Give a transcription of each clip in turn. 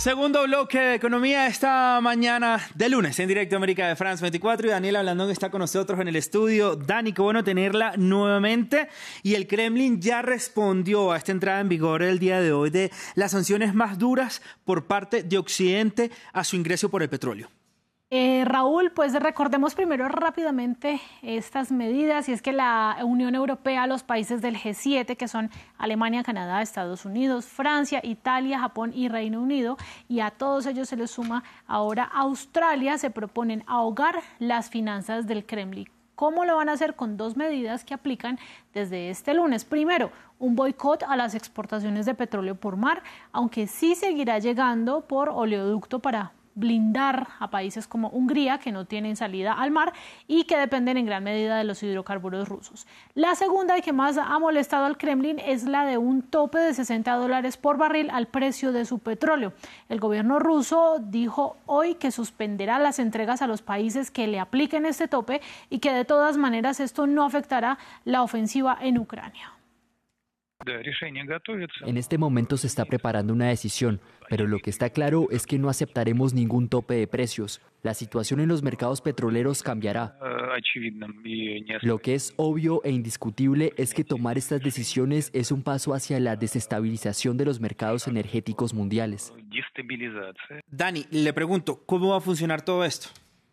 Segundo bloque de economía esta mañana de lunes en directo América de France 24 y Daniela Blandón está con nosotros en el estudio. Dani, qué bueno tenerla nuevamente. Y el Kremlin ya respondió a esta entrada en vigor el día de hoy de las sanciones más duras por parte de Occidente a su ingreso por el petróleo. Eh, Raúl, pues recordemos primero rápidamente estas medidas y es que la Unión Europea, los países del G7, que son Alemania, Canadá, Estados Unidos, Francia, Italia, Japón y Reino Unido, y a todos ellos se les suma ahora Australia, se proponen ahogar las finanzas del Kremlin. ¿Cómo lo van a hacer? Con dos medidas que aplican desde este lunes. Primero, un boicot a las exportaciones de petróleo por mar, aunque sí seguirá llegando por oleoducto para blindar a países como Hungría, que no tienen salida al mar y que dependen en gran medida de los hidrocarburos rusos. La segunda y que más ha molestado al Kremlin es la de un tope de 60 dólares por barril al precio de su petróleo. El gobierno ruso dijo hoy que suspenderá las entregas a los países que le apliquen este tope y que de todas maneras esto no afectará la ofensiva en Ucrania. En este momento se está preparando una decisión, pero lo que está claro es que no aceptaremos ningún tope de precios. La situación en los mercados petroleros cambiará. Lo que es obvio e indiscutible es que tomar estas decisiones es un paso hacia la desestabilización de los mercados energéticos mundiales. Dani, le pregunto, ¿cómo va a funcionar todo esto?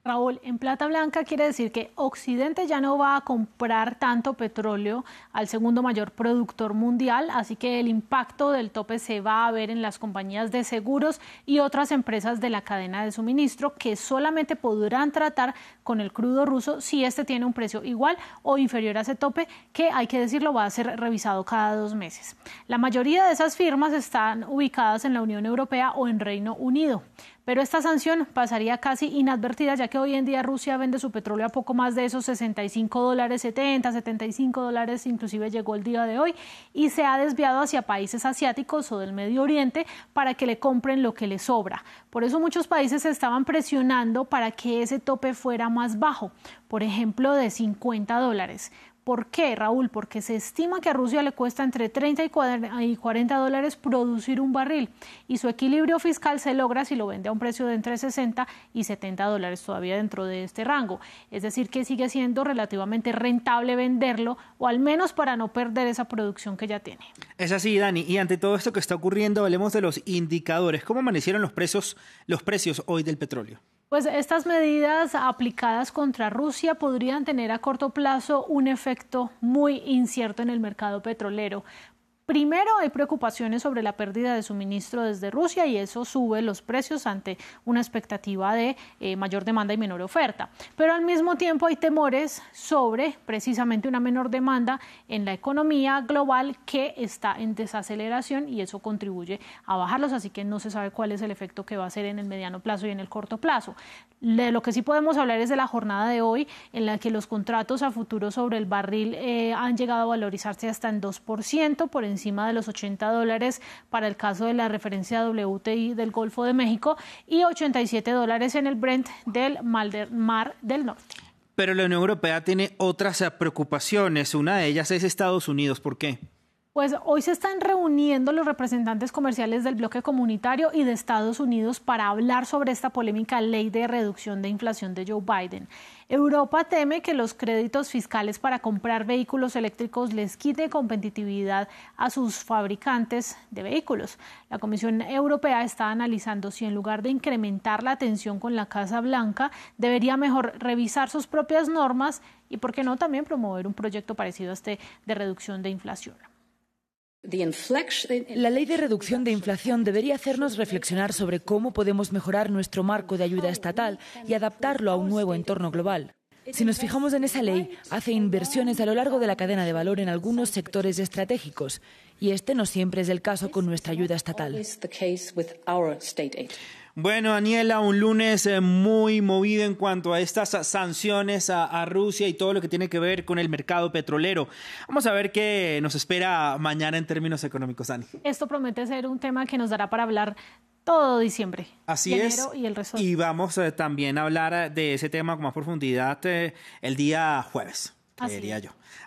Raúl, en plata blanca quiere decir que Occidente ya no va a comprar tanto petróleo al segundo mayor productor mundial, así que el impacto del tope se va a ver en las compañías de seguros y otras empresas de la cadena de suministro que solamente podrán tratar con el crudo ruso si este tiene un precio igual o inferior a ese tope, que hay que decirlo va a ser revisado cada dos meses. La mayoría de esas firmas están ubicadas en la Unión Europea o en Reino Unido. Pero esta sanción pasaría casi inadvertida, ya que hoy en día Rusia vende su petróleo a poco más de esos 65 dólares, 70, 75 dólares, inclusive llegó el día de hoy, y se ha desviado hacia países asiáticos o del Medio Oriente para que le compren lo que le sobra. Por eso muchos países se estaban presionando para que ese tope fuera más bajo, por ejemplo, de 50 dólares. ¿Por qué, Raúl? Porque se estima que a Rusia le cuesta entre 30 y 40 dólares producir un barril y su equilibrio fiscal se logra si lo vende a un precio de entre 60 y 70 dólares todavía dentro de este rango. Es decir, que sigue siendo relativamente rentable venderlo o al menos para no perder esa producción que ya tiene. Es así, Dani. Y ante todo esto que está ocurriendo, hablemos de los indicadores. ¿Cómo amanecieron los precios, los precios hoy del petróleo? Pues estas medidas aplicadas contra Rusia podrían tener a corto plazo un efecto muy incierto en el mercado petrolero. Primero, hay preocupaciones sobre la pérdida de suministro desde Rusia y eso sube los precios ante una expectativa de eh, mayor demanda y menor oferta. Pero al mismo tiempo hay temores sobre precisamente una menor demanda en la economía global que está en desaceleración y eso contribuye a bajarlos, así que no se sabe cuál es el efecto que va a ser en el mediano plazo y en el corto plazo. De lo que sí podemos hablar es de la jornada de hoy, en la que los contratos a futuro sobre el barril eh, han llegado a valorizarse hasta en 2% por encima de los 80 dólares para el caso de la referencia WTI del Golfo de México y 87 dólares en el Brent del Mar del Norte. Pero la Unión Europea tiene otras preocupaciones. Una de ellas es Estados Unidos. ¿Por qué? Pues hoy se están reuniendo los representantes comerciales del bloque comunitario y de Estados Unidos para hablar sobre esta polémica ley de reducción de inflación de Joe Biden. Europa teme que los créditos fiscales para comprar vehículos eléctricos les quite competitividad a sus fabricantes de vehículos. La Comisión Europea está analizando si en lugar de incrementar la tensión con la Casa Blanca, debería mejor revisar sus propias normas y, por qué no, también promover un proyecto parecido a este de reducción de inflación. La ley de reducción de inflación debería hacernos reflexionar sobre cómo podemos mejorar nuestro marco de ayuda estatal y adaptarlo a un nuevo entorno global. Si nos fijamos en esa ley, hace inversiones a lo largo de la cadena de valor en algunos sectores estratégicos, y este no siempre es el caso con nuestra ayuda estatal. Bueno, Daniela, un lunes eh, muy movido en cuanto a estas sanciones a, Rusia y todo lo que tiene que ver con el mercado petrolero. Vamos a ver qué nos espera mañana en términos económicos, Dani. Esto promete ser un tema que nos dará para hablar todo diciembre. Así es. Y, el resto. y vamos eh, también a hablar de ese tema con más profundidad eh, el día jueves, diría yo.